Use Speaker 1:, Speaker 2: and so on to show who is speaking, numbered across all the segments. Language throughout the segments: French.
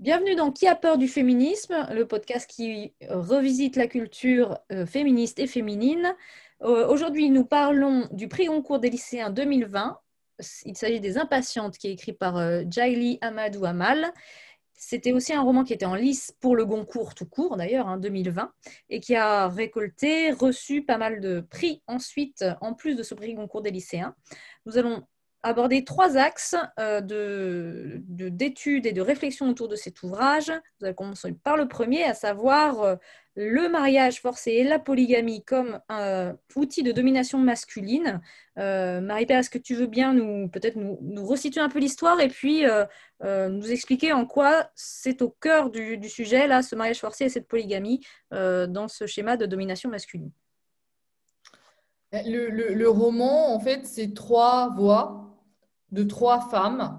Speaker 1: Bienvenue dans Qui a peur du féminisme, le podcast qui revisite la culture euh, féministe et féminine. Euh, aujourd'hui, nous parlons du prix Goncourt des lycéens 2020. Il s'agit des Impatientes, qui est écrit par euh, Amadou Amal. C'était aussi un roman qui était en lice pour le Goncourt tout court, d'ailleurs, en 2020, et qui a récolté, reçu pas mal de prix ensuite, en plus de ce prix Goncourt des lycéens. Nous allons aborder trois axes euh, d'études et de réflexion autour de cet ouvrage. Nous allons commencer par le premier, à savoir euh, le mariage forcé et la polygamie comme un outil de domination masculine. Euh, Marie-Père, est-ce que tu veux bien nous peut-être nous, resituer un peu l'histoire et puis nous expliquer en quoi c'est au cœur du, sujet, là, ce mariage forcé et cette polygamie dans ce schéma de domination masculine?
Speaker 2: Le, le roman, en fait, c'est trois voix de trois femmes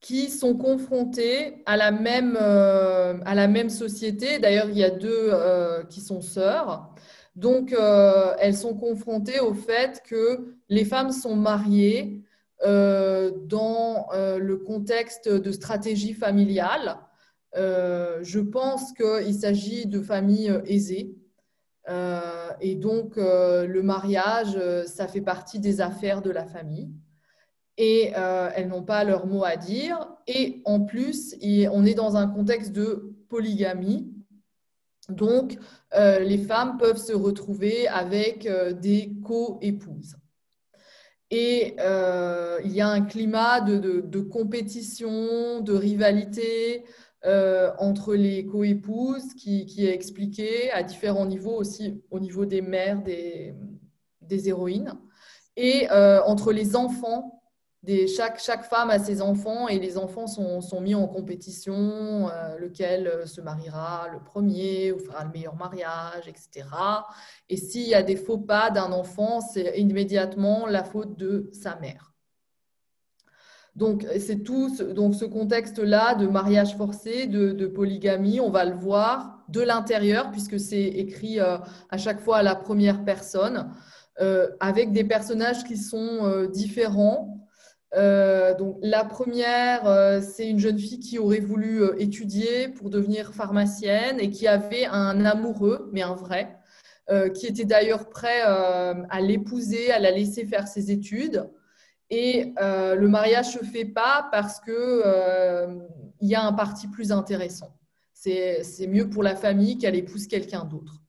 Speaker 2: qui sont confrontées à la même, euh, à la même société. D'ailleurs, il y a deux euh, qui sont sœurs. Donc, euh, elles sont confrontées au fait que les femmes sont mariées dans le contexte de stratégie familiale. je pense qu'il s'agit de familles aisées. et donc, le mariage, ça fait partie des affaires de la famille et euh, elles n'ont pas leur mot à dire. Et en plus, on est dans un contexte de polygamie. Donc, euh, les femmes peuvent se retrouver avec euh, des co-épouses. Et il y a un climat de, compétition, de rivalité entre les co-épouses qui, est expliqué à différents niveaux, aussi au niveau des mères des, des héroïnes, et entre les enfants chaque, femme a ses enfants et les enfants sont, sont mis en compétition, euh, lequel euh, se mariera le premier ou fera le meilleur mariage, etc. Et s'il y a des faux pas d'un enfant, c'est immédiatement la faute de sa mère. Donc, c'est tout ce, donc ce contexte-là de mariage forcé, de, polygamie, on va le voir de l'intérieur, puisque c'est écrit euh, à chaque fois à la première personne, avec des personnages qui sont différents, euh, donc, la première, euh, c'est une jeune fille qui aurait voulu euh, étudier pour devenir pharmacienne et qui avait un amoureux, mais un vrai, qui était d'ailleurs prêt à l'épouser, à la laisser faire ses études. Et le mariage se fait pas parce que il y a un parti plus intéressant. C'est mieux pour la famille qu'elle épouse quelqu'un d'autre.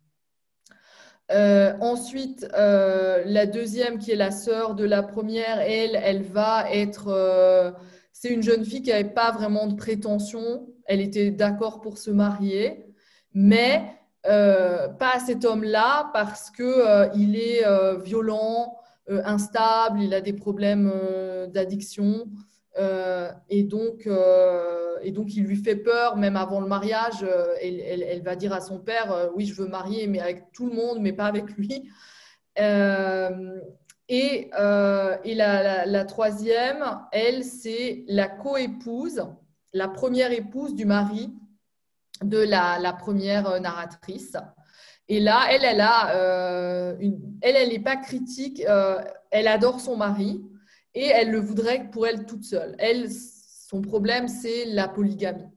Speaker 2: Euh, ensuite, euh, la deuxième, qui est la sœur de la première, elle, elle va être. Euh, c'est une jeune fille qui n'avait pas vraiment de prétention. Elle était d'accord pour se marier, mais pas à cet homme-là parce que il est violent, instable, il a des problèmes d'addiction. Euh, et, donc, euh, et donc, il lui fait peur, même avant le mariage. Euh, elle, va dire à son père Oui, je veux marier, mais avec tout le monde, mais pas avec lui. et, la, troisième, elle, c'est la co-épouse, la première épouse du mari de la, première narratrice. Et là, elle, elle a, elle, elle n'est pas critique. elle adore son mari et elle le voudrait pour elle toute seule. Elle, son problème, c'est la polygamie.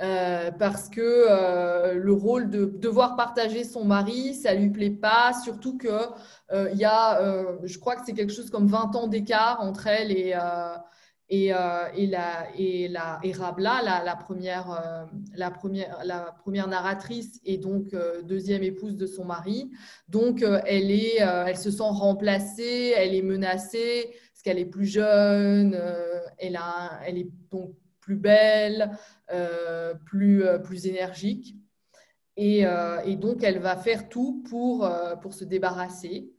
Speaker 2: Euh, parce que euh, le rôle de devoir partager son mari, ça lui plaît pas, surtout que euh, il y a, je crois que c'est quelque chose comme 20 ans d'écart entre elle et, et, et, la, et, la, et Rabla, la, première, la, première, la première narratrice et donc deuxième épouse de son mari. Donc elle, est, elle se sent remplacée, elle est menacée parce qu'elle est plus jeune, elle, a, elle est donc plus belle, euh, plus, euh, plus énergique. Et, euh, et, donc, elle va faire tout pour, pour se débarrasser.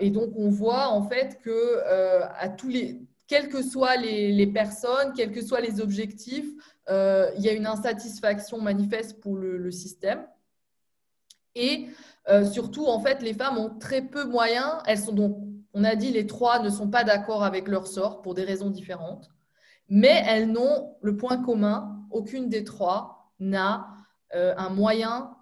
Speaker 2: et donc, on voit en fait que à tous les, quelles que soient les, personnes, quels que soient les objectifs, il y a une insatisfaction manifeste pour le, système. Et surtout, en fait, les femmes ont très peu moyens. Elles sont donc, on a dit, les trois ne sont pas d'accord avec leur sort pour des raisons différentes mais elles n'ont le point commun, aucune des trois n'a euh, un moyen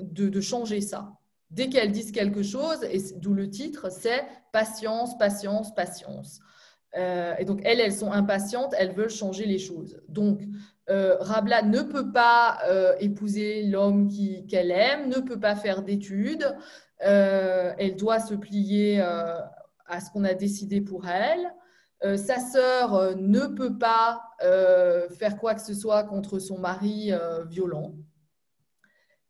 Speaker 2: de, changer ça. Dès qu'elles disent quelque chose, et d'où le titre, c'est patience, patience, patience. Et donc, elles, elles sont impatientes, elles veulent changer les choses. Donc, Rabla ne peut pas épouser l'homme qu'elle aime, ne peut pas faire d'études, elle doit se plier à ce qu'on a décidé pour elle. Euh, sa sœur euh, ne peut pas euh, faire quoi que ce soit contre son mari violent.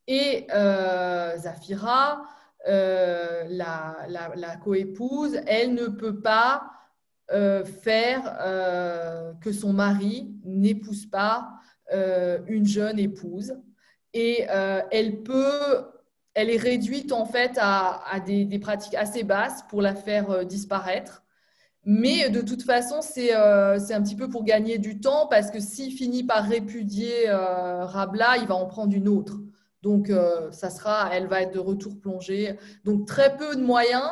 Speaker 2: Et Zafira, la, la coépouse, elle ne peut pas faire que son mari n'épouse pas une jeune épouse. Et elle peut elle est réduite en fait à, des, pratiques assez basses pour la faire disparaître. Mais de toute façon, euh, c'est un petit peu pour gagner du temps parce que s'il finit par répudier euh, Rabla, il va en prendre une autre. Donc, euh, ça sera, elle va être de retour plongée. Donc, très peu de moyens,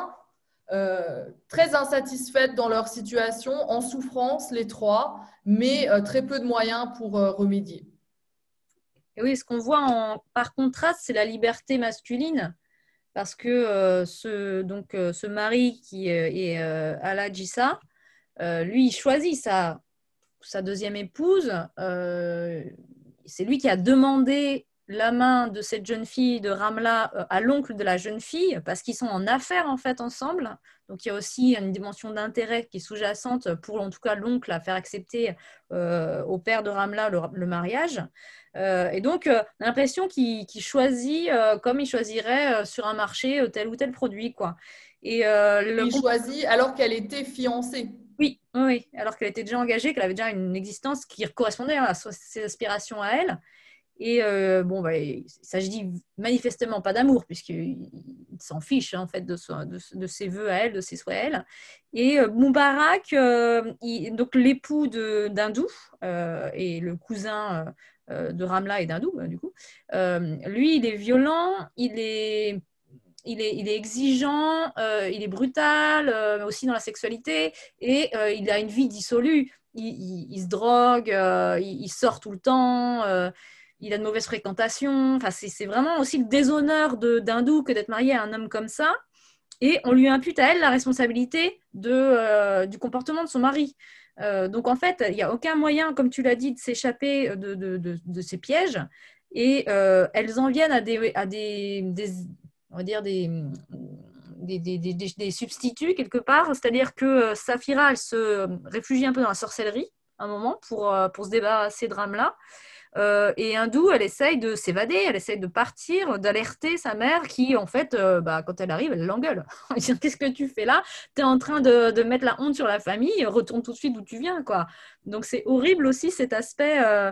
Speaker 2: très insatisfaites dans leur situation, en souffrance, les trois, mais très peu de moyens pour remédier.
Speaker 1: Et oui, ce qu'on voit en, par contraste, c'est la liberté masculine parce que euh, ce, donc, euh, ce mari qui euh, est Aladjissa, lui, il choisit sa deuxième épouse. c'est lui qui a demandé la main de cette jeune fille de Ramla à l'oncle de la jeune fille parce qu'ils sont en affaires en fait ensemble. Donc il y a aussi une dimension d'intérêt qui est sous-jacente pour en tout cas l'oncle à faire accepter au père de Ramla le mariage. Euh, et donc, euh, on a l'impression qu'il choisit euh, comme il choisirait sur un marché tel ou tel produit. Quoi.
Speaker 2: Et, il choisit alors qu'elle était fiancée.
Speaker 1: Oui, oui, alors qu'elle était déjà engagée, qu'elle avait déjà une existence qui correspondait à ses aspirations à elle. Et bon, bah, il s'agit manifestement pas d'amour, puisqu'il s'en fiche en fait de, ses voeux à elle, de ses souhaits à elle. Et Moubarak, donc l'époux d'Hindou et le cousin euh, de Ramla et d'Hindou, hein, du coup. Euh, lui, il est violent, il est il est, il est, exigeant, euh, il est brutal aussi dans la sexualité et il a une vie dissolue. Il, se drogue, il, sort tout le temps, il a de mauvaises fréquentations. Enfin, c'est vraiment aussi le déshonneur d'Hindou que d'être marié à un homme comme ça. Et on lui impute à elle la responsabilité de, du comportement de son mari. Euh, donc en fait, il n'y a aucun moyen, comme tu l'as dit, de s'échapper de, ces pièges. Et euh, elles en viennent à des, à des, on va dire des, des, substituts quelque part. C'est-à-dire que euh, Saphira, elle se réfugie un peu dans la sorcellerie un moment pour, pour se débarrasser de Ramla. Euh, et Hindou, elle essaye de s'évader, elle essaye de partir, d'alerter sa mère qui, en fait, euh, bah, quand elle arrive, elle l'engueule. Qu'est-ce que tu fais là? Tu es en train de, mettre la honte sur la famille, retourne tout de suite d'où tu viens. quoi. Donc c'est horrible aussi cet aspect euh,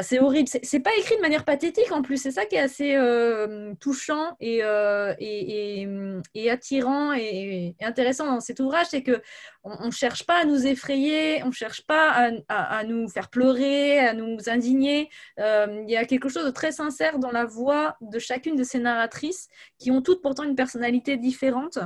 Speaker 1: c'est horrible. C'est pas écrit de manière pathétique en plus. C'est ça qui est assez euh, touchant euh, et, et, attirant et, intéressant dans cet ouvrage, c'est que on, ne cherche pas à nous effrayer, on cherche pas à, nous faire pleurer, à nous indigner. Euh, il y a quelque chose de très sincère dans la voix de chacune de ces narratrices qui ont toutes pourtant une personnalité différente.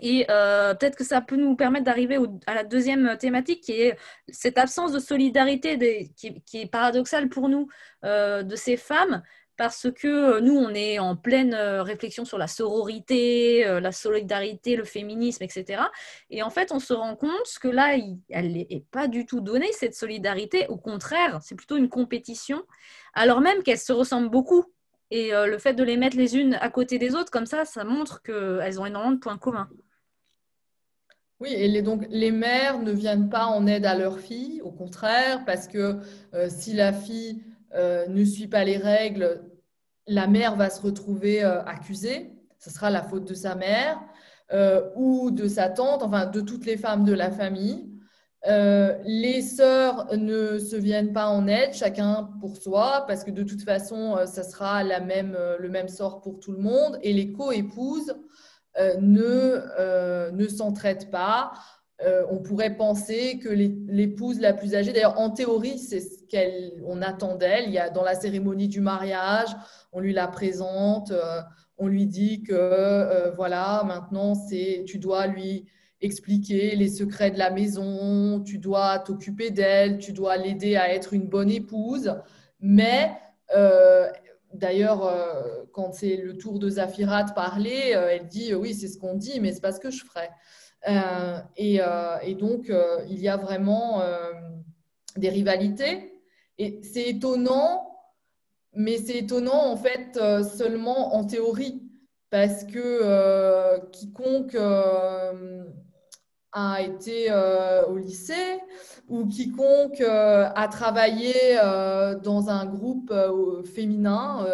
Speaker 1: Et euh, peut-être que ça peut nous permettre d'arriver à la deuxième thématique, qui est cette absence de solidarité qui, est paradoxale pour nous euh, de ces femmes, parce que euh, nous, on est en pleine réflexion sur la sororité, la solidarité, le féminisme, etc. Et en fait, on se rend compte que là, elle n'est pas du tout donnée, cette solidarité. Au contraire, c'est plutôt une compétition, alors même qu'elles se ressemblent beaucoup. Et le fait de les mettre les unes à côté des autres, comme ça, ça montre qu'elles ont énormément de points communs.
Speaker 2: Oui, et donc les mères ne viennent pas en aide à leur fille, au contraire, parce que euh, si la fille euh, ne suit pas les règles, la mère va se retrouver euh, accusée, ce sera la faute de sa mère ou de sa tante, enfin de toutes les femmes de la famille. les sœurs ne se viennent pas en aide, chacun pour soi, parce que de toute façon, ça sera le même sort pour tout le monde. Et les co-épouses ne, euh, ne s'entraident pas. Euh, on pourrait penser que l'épouse la plus âgée, d'ailleurs en théorie, c'est ce qu'on attend d'elle. Il y a dans la cérémonie du mariage, on lui la présente, on lui dit que voilà, maintenant c'est, tu dois lui expliquer les secrets de la maison, tu dois t'occuper d'elle, tu dois l'aider à être une bonne épouse. Mais D'ailleurs, euh, quand c'est le tour de Zafira de parler, euh, elle dit oui, c'est ce qu'on dit, mais c'est pas ce que je ferai. et, et, donc, il y a vraiment des rivalités. Et c'est étonnant, mais c'est étonnant en fait seulement en théorie, parce que quiconque a été euh, au lycée ou quiconque euh, a travaillé euh, dans un groupe féminin,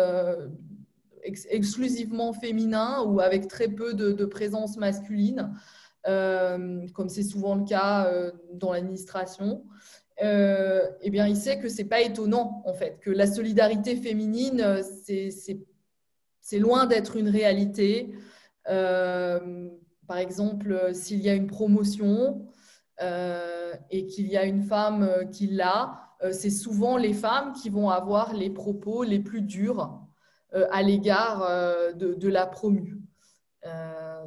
Speaker 2: exclusivement féminin ou avec très peu de, présence masculine, comme c'est souvent le cas dans l'administration. eh bien, il sait que c'est pas étonnant en fait que la solidarité féminine, c'est loin d'être une réalité. Par exemple, euh, s'il y a une promotion euh, et qu'il y a une femme euh, qui l'a, c'est souvent les femmes qui vont avoir les propos les plus durs à l'égard de, la promue.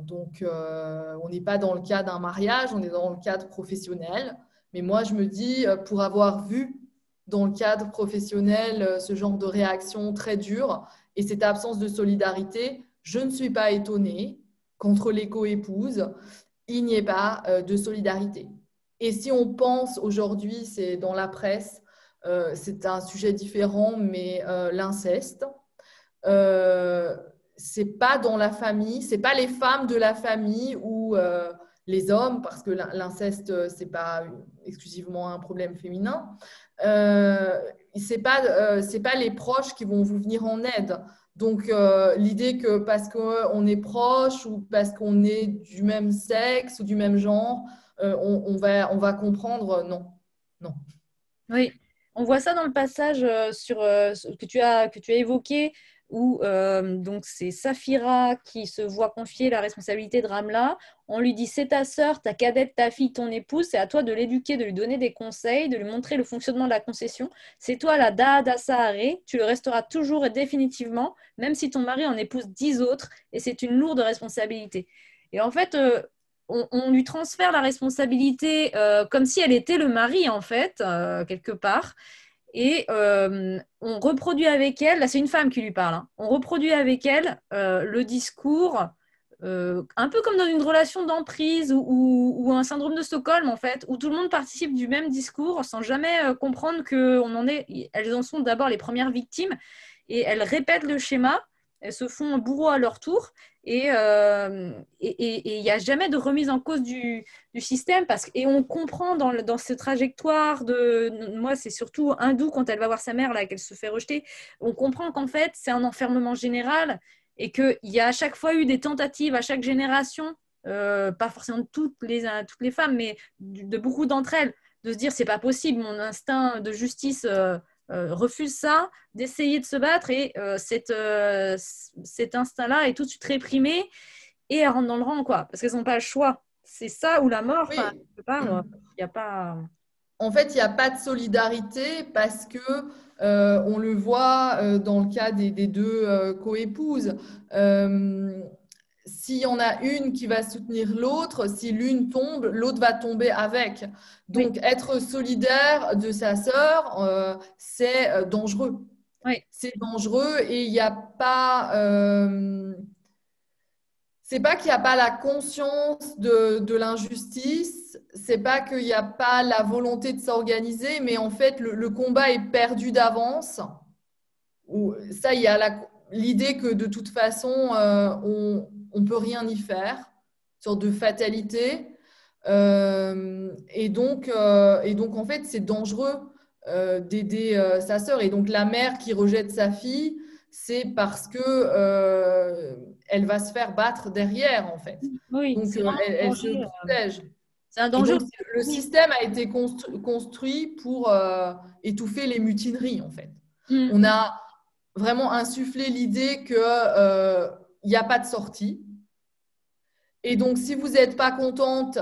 Speaker 2: donc, on n'est pas dans le cas d'un mariage, on est dans le cadre professionnel. Mais moi, je me dis, pour avoir vu dans le cadre professionnel ce genre de réaction très dure et cette absence de solidarité, je ne suis pas étonnée contre les co-épouses, il n'y ait pas euh, de solidarité. Et si on pense aujourd'hui, c'est dans la presse, euh, c'est un sujet différent, mais euh, l'inceste, c'est pas dans la famille, c'est pas les femmes de la famille ou les hommes, parce que l'inceste c'est pas exclusivement un problème féminin. c'est pas pas les proches qui vont vous venir en aide. Donc, euh, l'idée que parce qu'on est proche ou parce qu'on est du même sexe ou du même genre, euh, on, va, comprendre, non. non.
Speaker 1: Oui, on voit ça dans le passage euh, sur, que, que tu as évoqué où euh, donc c'est Saphira qui se voit confier la responsabilité de Ramla. On lui dit c'est ta sœur, ta cadette, ta fille, ton épouse, c'est à toi de l'éduquer, de lui donner des conseils, de lui montrer le fonctionnement de la concession. C'est toi la Dada Sahare, tu le resteras toujours et définitivement, même si ton mari en épouse dix autres, et c'est une lourde responsabilité. Et en fait, euh, on, lui transfère la responsabilité euh, comme si elle était le mari, en fait, quelque part. Et euh, on reproduit avec elle, là c'est une femme qui lui parle, hein. on reproduit avec elle euh, le discours, euh, un peu comme dans une relation d'emprise ou, un syndrome de Stockholm en fait, où tout le monde participe du même discours sans jamais comprendre qu'elles en elles en sont d'abord les premières victimes et elles répètent le schéma, elles se font bourreau à leur tour et il n'y a jamais de remise en cause du, système. Parce, et on comprend dans, dans cette trajectoire de. Moi, c'est surtout hindou quand elle va voir sa mère, là, qu'elle se fait rejeter. On comprend qu'en fait, c'est un enfermement général et qu'il y a à chaque fois eu des tentatives à chaque génération, euh, pas forcément de toutes les, toutes les femmes, mais de, beaucoup d'entre elles, de se dire c'est pas possible, mon instinct de justice. Euh, euh, refuse ça, d'essayer de se battre et euh, euh, cet instinct-là est tout de suite réprimé et elle rentre dans le rang, quoi, parce qu'elles n'ont pas le choix. C'est ça ou la mort. Il n'y a pas.
Speaker 2: En fait, il n'y a pas de solidarité parce que on le voit dans le cas des, des deux coépouses s'il y en a une qui va soutenir l'autre, si l'une tombe, l'autre va tomber avec. Donc, être solidaire de sa sœur, euh, c'est euh, dangereux. C'est dangereux et il n'y a pas. Euh, c'est pas qu'il n'y a pas la conscience de, de l'injustice, c'est pas qu'il n'y a pas la volonté de s'organiser, mais en fait, le, combat est perdu d'avance. Ça, il y a l'idée que de toute façon, on, on ne peut rien y faire, une sorte de fatalité. Euh, et, donc, euh, et donc, en fait, c'est dangereux euh, d'aider sa sœur. Et donc, la mère qui rejette sa fille, c'est parce que elle va se faire battre derrière, en fait.
Speaker 1: Oui,
Speaker 2: donc, elle, se protège.
Speaker 1: C'est un danger.
Speaker 2: le système a été construit pour étouffer les mutineries, en fait. Mm. On a vraiment insufflé l'idée que il n'y a pas de sortie. Et donc, si vous n'êtes pas contente,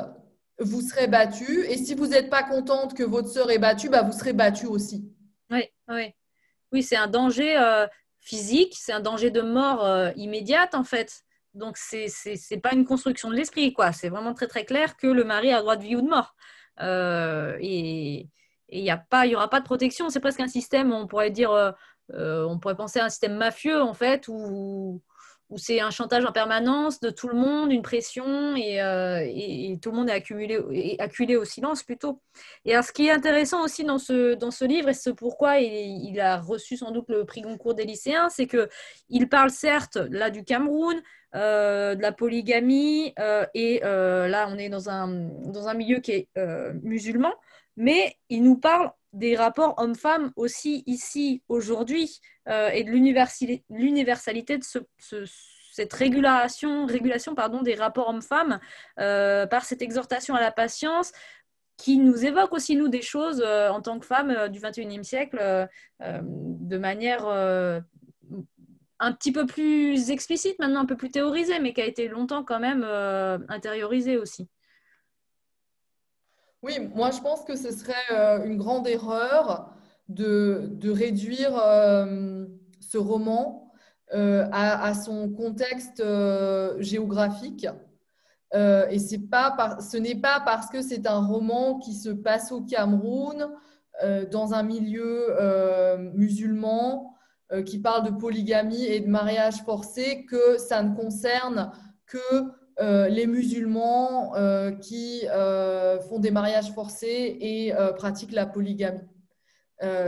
Speaker 2: vous serez battue. Et si vous n'êtes pas contente que votre sœur est battue, bah, vous serez battue aussi.
Speaker 1: Oui, oui. Oui, c'est un danger euh, physique, c'est un danger de mort euh, immédiate, en fait. Donc, ce n'est pas une construction de l'esprit, quoi. C'est vraiment très, très clair que le mari a droit de vie ou de mort. Euh, et il n'y aura pas de protection. C'est presque un système, on pourrait dire, on pourrait penser à un système mafieux, en fait, où c'est un chantage en permanence de tout le monde, une pression, et, et, tout le monde est accumulé, acculé au silence plutôt. Et alors, ce qui est intéressant aussi dans ce, dans ce livre, et c'est pourquoi il, a reçu sans doute le prix Goncourt des lycéens, c'est qu'il parle certes là du Cameroun, de la polygamie, et là on est dans un, dans un milieu qui est musulman, mais il nous parle des rapports hommes-femmes aussi ici, aujourd'hui, euh, et de l'universalité de cette régulation, régulation pardon, des rapports hommes-femmes euh, par cette exhortation à la patience qui nous évoque aussi, nous, des choses euh, en tant que femmes du 21e siècle de manière un petit peu plus explicite, maintenant un peu plus théorisée, mais qui a été longtemps quand même intériorisée aussi.
Speaker 2: Oui, moi je pense que ce serait euh, une grande erreur de, réduire euh, ce roman euh, à, son contexte géographique. et pas ce n'est pas parce que c'est un roman qui se passe au Cameroun, dans un milieu musulman, qui parle de polygamie et de mariage forcé, que ça ne concerne que euh, les musulmans euh, qui euh, font des mariages forcés et pratiquent la polygamie.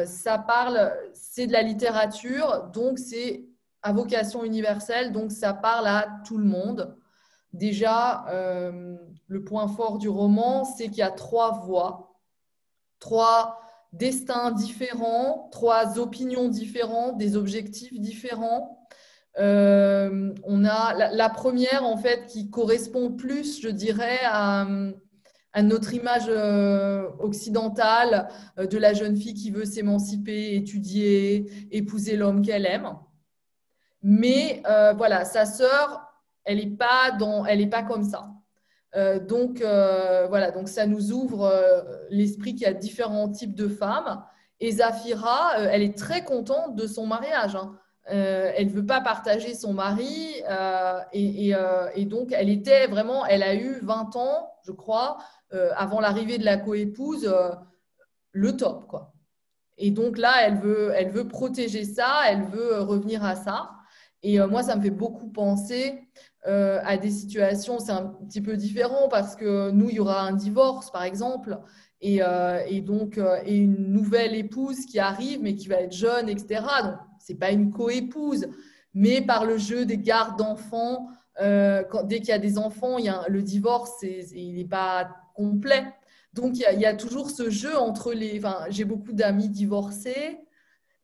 Speaker 2: ça parle, c'est de la littérature, donc c'est à vocation universelle, donc ça parle à tout le monde. Déjà, le point fort du roman, c'est qu'il y a trois voix, trois destins différents, trois opinions différentes, des objectifs différents. Euh, on a la, première, en fait, qui correspond plus, je dirais, à, notre image euh, occidentale euh, de la jeune fille qui veut s'émanciper, étudier, épouser l'homme qu'elle aime. Mais voilà, sa sœur, elle n'est pas, elle pas comme ça. donc, voilà, donc ça nous ouvre l'esprit qu'il y a différents types de femmes. Et Zafira, elle est très contente de son mariage. Hein. Euh, elle ne veut pas partager son mari euh, euh, et, donc elle était vraiment, elle a eu 20 ans, je crois, avant l'arrivée de la coépouse, le top quoi. Et donc là, elle veut, elle veut protéger ça, elle veut revenir à ça. Et moi, ça me fait beaucoup penser à des situations, c'est un petit peu différent parce que nous, il y aura un divorce, par exemple, et, donc et une nouvelle épouse qui arrive, mais qui va être jeune, etc. Donc c'est pas une coépouse, mais par le jeu des gardes d'enfants, euh, dès qu'il y a des enfants, il le divorce, il n'est pas complet. Donc, il y, a, toujours ce jeu entre les... Enfin, j'ai beaucoup d'amis divorcés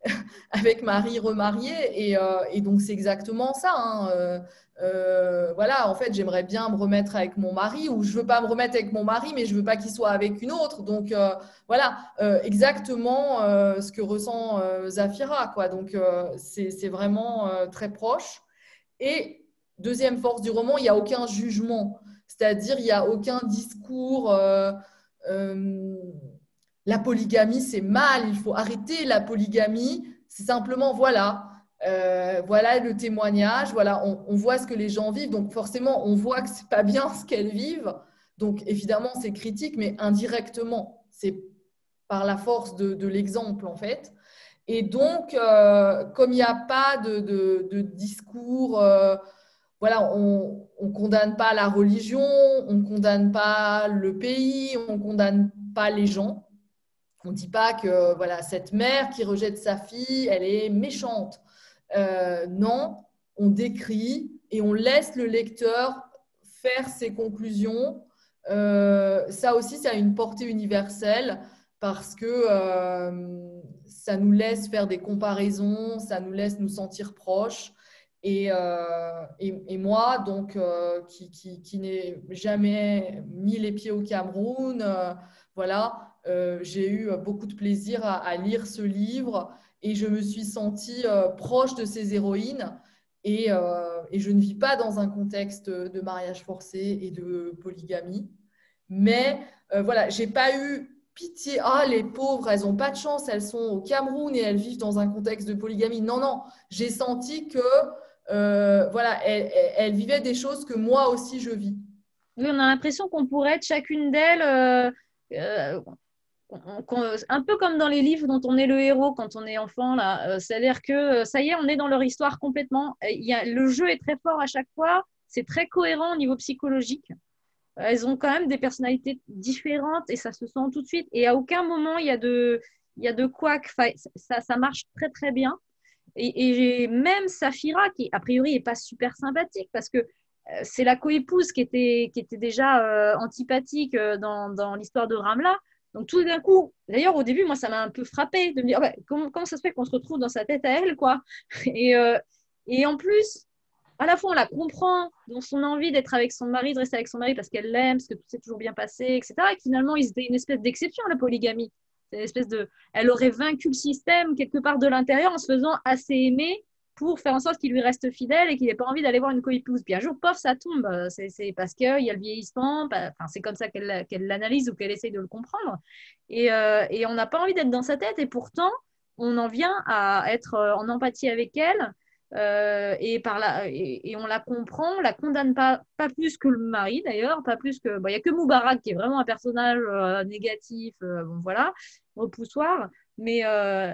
Speaker 2: avec mari remarié, et, euh, et donc c'est exactement ça. Hein. Euh, euh, voilà, en fait, j'aimerais bien me remettre avec mon mari ou je veux pas me remettre avec mon mari, mais je veux pas qu'il soit avec une autre. Donc euh, voilà, euh, exactement ce que ressent Zafira, quoi. Donc c'est vraiment très proche. Et deuxième force du roman, il n'y a aucun jugement, c'est-à-dire il n'y a aucun discours. la polygamie, c'est mal, il faut arrêter la polygamie. C'est simplement, voilà, euh, voilà le témoignage, voilà, on, voit ce que les gens vivent, donc forcément, on voit que c'est pas bien ce qu'elles vivent. Donc évidemment, c'est critique, mais indirectement, c'est par la force de, l'exemple en fait. Et donc, euh, comme il n'y a pas de, discours, euh, voilà, on ne condamne pas la religion, on ne condamne pas le pays, on ne condamne pas les gens. On ne dit pas que voilà, cette mère qui rejette sa fille, elle est méchante. Euh, non, on décrit et on laisse le lecteur faire ses conclusions. Euh, ça aussi, ça a une portée universelle parce que euh, ça nous laisse faire des comparaisons, ça nous laisse nous sentir proches. Et, moi, donc, qui, qui, n'ai jamais mis les pieds au Cameroun, voilà, j'ai eu beaucoup de plaisir à, lire ce livre et je me suis sentie euh, proche de ces héroïnes. Et, euh, et, je ne vis pas dans un contexte de mariage forcé et de polygamie. Mais euh, voilà, j'ai pas eu pitié. Ah, les pauvres, elles n'ont pas de chance, elles sont au Cameroun et elles vivent dans un contexte de polygamie. Non, non, j'ai senti que voilà, elles, elles, vivaient des choses que moi aussi je vis.
Speaker 1: Oui, on a l'impression qu'on pourrait être chacune d'elles un peu comme dans les livres dont on est le héros quand on est enfant, là. C'est-à-dire que ça y est, on est dans leur histoire complètement. Le jeu est très fort à chaque fois. C'est très cohérent au niveau psychologique. Elles ont quand même des personnalités différentes et ça se sent tout de suite. Et à aucun moment, il y a de, il y a de quoi ça, ça marche très, très bien. Et, même Safira, qui a priori n'est pas super sympathique, parce que euh, c'est la coépouse qui était, qui était déjà euh, antipathique euh, dans, dans l'histoire de Ramla. Donc tout d'un coup, d'ailleurs au début, moi ça m'a un peu frappé de me dire comment, ça se fait qu'on se retrouve dans sa tête à elle, quoi? Et, et en plus, à la fois on la comprend dans son envie d'être avec son mari, de rester avec son mari parce qu'elle l'aime, parce que tout s'est toujours bien passé, etc. Et finalement, c'était une espèce d'exception la polygamie. Une espèce de, elle aurait vaincu le système quelque part de l'intérieur en se faisant assez aimer pour faire en sorte qu'il lui reste fidèle et qu'il n'ait pas envie d'aller voir une coépouse. Puis un jour, pof, ça tombe. C'est parce qu'il y a le vieillissement. Enfin, c'est comme ça qu'elle l'analyse ou qu'elle essaye de le comprendre. Et, euh, et on n'a pas envie d'être dans sa tête. Et pourtant, on en vient à être en empathie avec elle euh, et, par et, on la comprend, on la condamne pas, plus que le mari d'ailleurs, pas plus que. Il n'y a que Moubarak qui est vraiment un personnage euh, négatif, euh, bon voilà, repoussoir. Mais,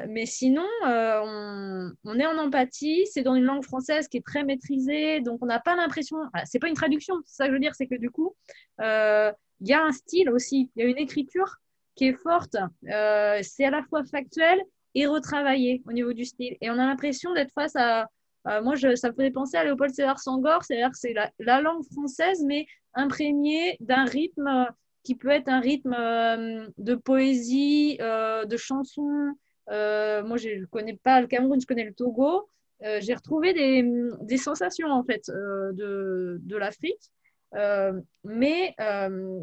Speaker 1: mais sinon, on, on, est en empathie, c'est dans une langue française qui est très maîtrisée, donc on n'a pas l'impression. c'est pas une traduction, c'est ça que je veux dire, c'est que du coup, il y a un style aussi, il y a une écriture qui est forte, c'est à la fois factuel et retravaillé au niveau du style. Et on a l'impression d'être face à euh, moi, ça me faisait penser à Léopold Sédar Sangor, c'est-à-dire que c'est la, langue française, mais imprégnée d'un rythme euh, qui peut être un rythme euh, de poésie, de chansons. moi, je ne connais pas le Cameroun, je connais le Togo. J'ai retrouvé des, sensations, en fait, de, de l'Afrique. mais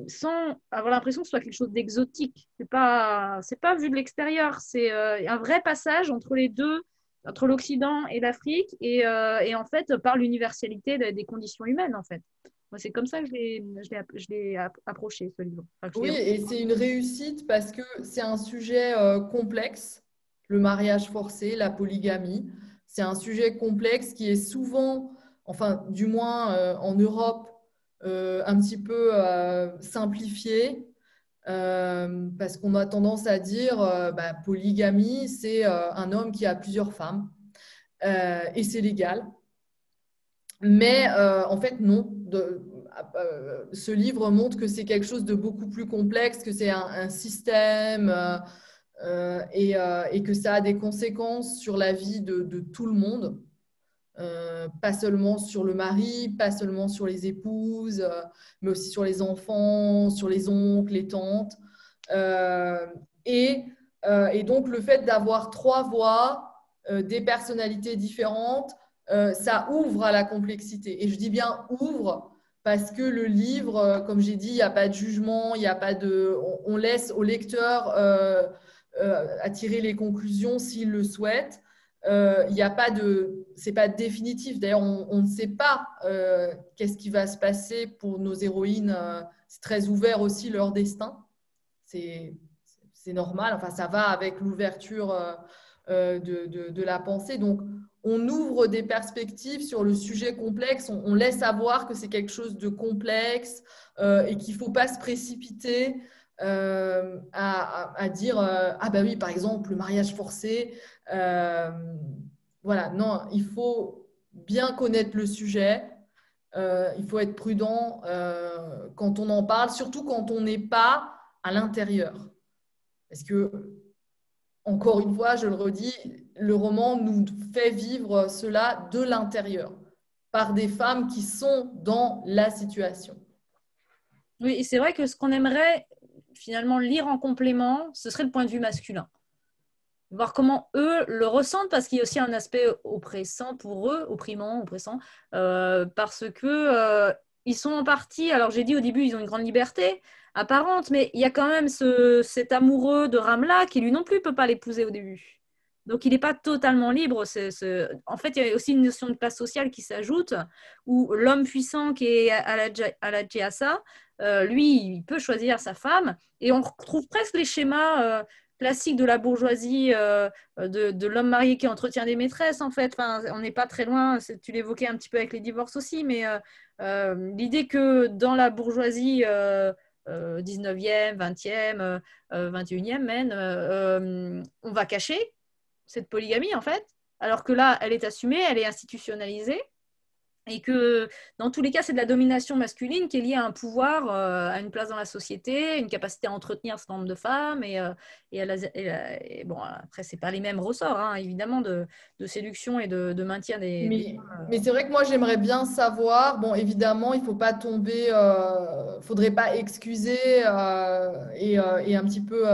Speaker 1: sans avoir l'impression que ce soit quelque chose d'exotique. C'est pas, pas vu de l'extérieur. C'est un vrai passage entre les deux entre l'Occident et l'Afrique et, euh, et, en fait par l'universalité des, conditions humaines en fait. C'est comme ça que je l'ai approché, ce livre.
Speaker 2: oui, et c'est une réussite parce que c'est un sujet euh, complexe, le mariage forcé, la polygamie. C'est un sujet complexe qui est souvent, enfin du moins euh, en Europe, un petit peu simplifié euh, parce qu'on a tendance à dire euh, bah, polygamie, c'est euh, un homme qui a plusieurs femmes et c'est légal. Mais en fait, non. ce livre montre que c'est quelque chose de beaucoup plus complexe, que c'est un, système et, que ça a des conséquences sur la vie de tout le monde. Euh, pas seulement sur le mari, pas seulement sur les épouses, euh, mais aussi sur les enfants, sur les oncles, les tantes. Euh, et, donc le fait d'avoir trois voix, des personnalités différentes, ça ouvre à la complexité. Et je dis bien ouvre parce que le livre, comme j'ai dit, il n'y a pas de jugement, il a pas de, on, laisse au lecteur attirer les conclusions s'il le souhaite. Il n'y a pas de, c'est pas définitif. D'ailleurs, on, ne sait pas euh, qu'est-ce qui va se passer pour nos héroïnes. Euh, c'est très ouvert aussi leur destin. C'est, normal. Enfin, ça va avec l'ouverture de, de, la pensée. Donc, on ouvre des perspectives sur le sujet complexe. On, laisse savoir que c'est quelque chose de complexe et qu'il ne faut pas se précipiter. Euh, à, dire euh, ah ben oui par exemple le mariage forcé euh, voilà non il faut bien connaître le sujet il faut être prudent quand on en parle surtout quand on n'est pas à l'intérieur parce que encore une fois je le redis le roman nous fait vivre cela de l'intérieur par des femmes qui sont dans la situation
Speaker 1: oui, c'est vrai que ce qu'on aimerait, finalement lire en complément, ce serait le point de vue masculin. Voir comment eux le ressentent, parce qu'il y a aussi un aspect oppressant pour eux, opprimant, oppressant, euh, parce que euh, ils sont en partie. Alors j'ai dit au début, ils ont une grande liberté apparente, mais il y a quand même ce, cet amoureux de Ramla qui lui non plus peut pas l'épouser au début. Donc il n'est pas totalement libre. En fait, il y a aussi une notion de place sociale qui s'ajoute, où l'homme puissant qui est à la, à euh, lui, il peut choisir sa femme. Et on retrouve presque les schémas euh, classiques de la bourgeoisie, euh, de, l'homme marié qui entretient des maîtresses, en fait. On n'est pas très loin, tu l'évoquais un petit peu avec les divorces aussi, mais l'idée que dans la bourgeoisie 19e, 20e, 21e même, on va cacher cette polygamie en fait, alors que là, elle est assumée, elle est institutionnalisée et que dans tous les cas, c'est de la domination masculine qui est liée à un pouvoir, euh, à une place dans la société, une capacité à entretenir ce nombre de femmes. Et, euh, et, bon, après, c'est pas les mêmes ressorts, hein, évidemment, de, séduction et de, maintien des.
Speaker 2: Mais, euh. mais c'est vrai que moi, j'aimerais bien savoir. Bon, évidemment, il faut pas tomber, faudrait pas excuser et, et, un petit peu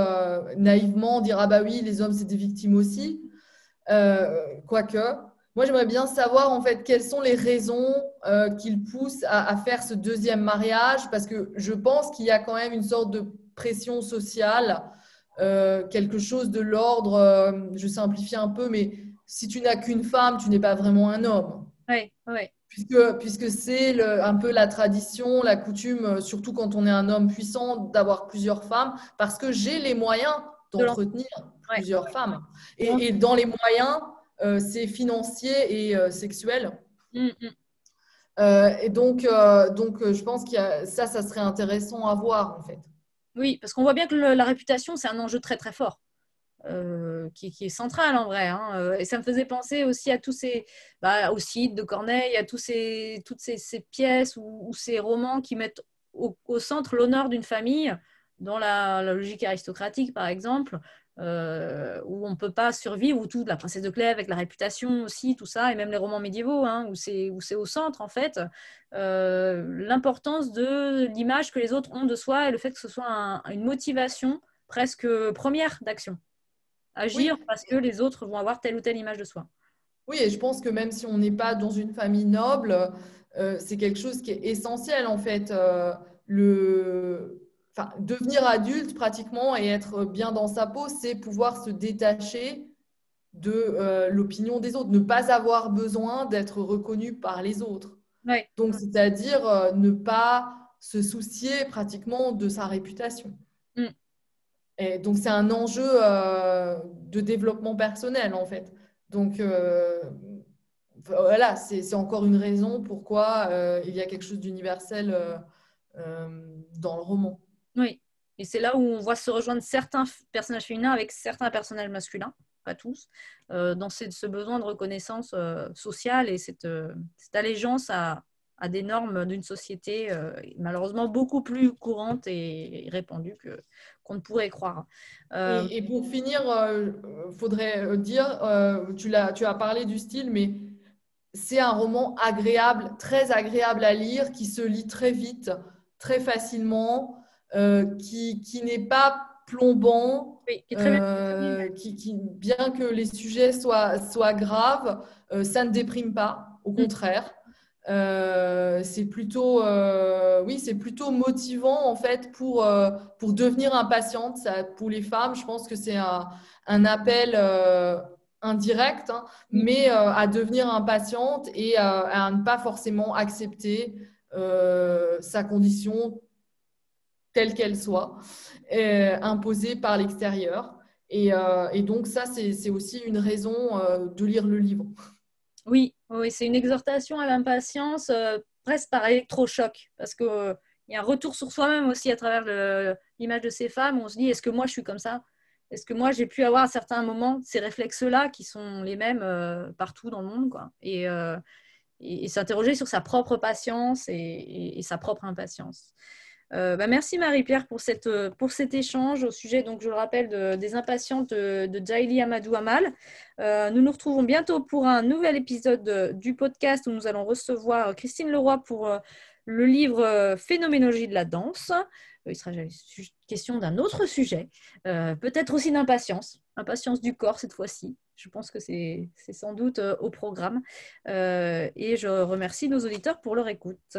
Speaker 2: naïvement dire ah bah oui, les hommes c'est des victimes aussi. Quoique. Moi, j'aimerais bien savoir en fait quelles sont les raisons euh, qui le poussent à, faire ce deuxième mariage, parce que je pense qu'il y a quand même une sorte de pression sociale, euh, quelque chose de l'ordre, euh, je simplifie un peu, mais si tu n'as qu'une femme, tu n'es pas vraiment un homme.
Speaker 1: Oui, oui.
Speaker 2: Puisque, puisque c'est un peu la tradition, la coutume, surtout quand on est un homme puissant, d'avoir plusieurs femmes, parce que j'ai les moyens d'entretenir plusieurs femmes. Et, et dans les moyens, euh, c'est financier et euh, sexuel. Mm, mm. Euh, et donc, donc, je pense que ça, ça serait intéressant à voir en fait.
Speaker 1: Oui, parce qu'on voit bien que la réputation, c'est un enjeu très très fort. qui, est central en vrai. Hein. Et ça me faisait penser aussi à tous ces, bah, au site de Corneille, à tous ces, toutes ces, pièces ou, ces romans qui mettent au, centre l'honneur d'une famille, dans la, logique aristocratique par exemple, euh, où on ne peut pas survivre, ou tout, la princesse de Clèves avec la réputation aussi, tout ça, et même les romans médiévaux, hein, où c'est au centre en fait, euh, l'importance de l'image que les autres ont de soi et le fait que ce soit une motivation presque première d'action. Agir parce que les autres vont avoir telle ou telle image de soi.
Speaker 2: Oui, et je pense que même si on n'est pas dans une famille noble, euh, c'est quelque chose qui est essentiel en fait. le devenir adulte pratiquement et être bien dans sa peau, c'est pouvoir se détacher de euh, l'opinion des autres, ne pas avoir besoin d'être reconnu par les autres. Donc, c'est-à-dire euh, ne pas se soucier pratiquement de sa réputation. Mm. Et donc, c'est un enjeu euh, de développement personnel, en fait. Donc, voilà, c'est encore une raison pourquoi il y a quelque chose d'universel dans le roman.
Speaker 1: Oui. Et c'est là où on voit se rejoindre certains personnages féminins avec certains personnages masculins, pas tous, euh, dans ce, besoin de reconnaissance euh, sociale et cette, euh, allégeance à, des normes d'une société malheureusement beaucoup plus courante et répandue que, qu'on ne pourrait croire.
Speaker 2: Et, pour finir, il faudrait dire, tu, tu as parlé du style, mais c'est un roman agréable, très agréable à lire, qui se lit très vite, très facilement. Euh, qui, qui n'est pas plombant, euh, qui, qui, bien que les sujets soient, soient graves, euh, ça ne déprime pas, au mm. contraire. c'est plutôt, oui, c'est plutôt motivant en fait pour, pour devenir impatiente. Ça, pour les femmes, je pense que c'est un, un, appel indirect, hein, mm. mais à devenir impatiente et à ne pas forcément accepter sa condition telle qu'elle soit, euh, imposée par l'extérieur. Et, euh, donc ça, c'est aussi une raison euh, de lire le livre.
Speaker 1: Oui, oui c'est une exhortation à l'impatience, presque par électrochoc, parce qu'il il y a un retour sur soi-même aussi à travers l'image de ces femmes. On se dit, est-ce que moi, je suis comme ça? Est-ce que moi, j'ai pu avoir à certains moments ces réflexes-là qui sont les mêmes partout dans le monde quoi. Et, s'interroger sur sa propre patience et sa propre impatience. Euh, bah, merci Marie-Pierre pour, cette, euh, pour cet échange au sujet, donc, je le rappelle, des impatientes de, de Amadou Amal. Euh, nous nous retrouvons bientôt pour un nouvel épisode du podcast où nous allons recevoir Christine Leroy pour le livre Phénoménologie de la danse. Il sera question d'un autre sujet, peut-être aussi d'impatience, impatience du corps cette fois-ci. Je pense que c'est sans doute au programme. et je remercie nos auditeurs pour leur écoute.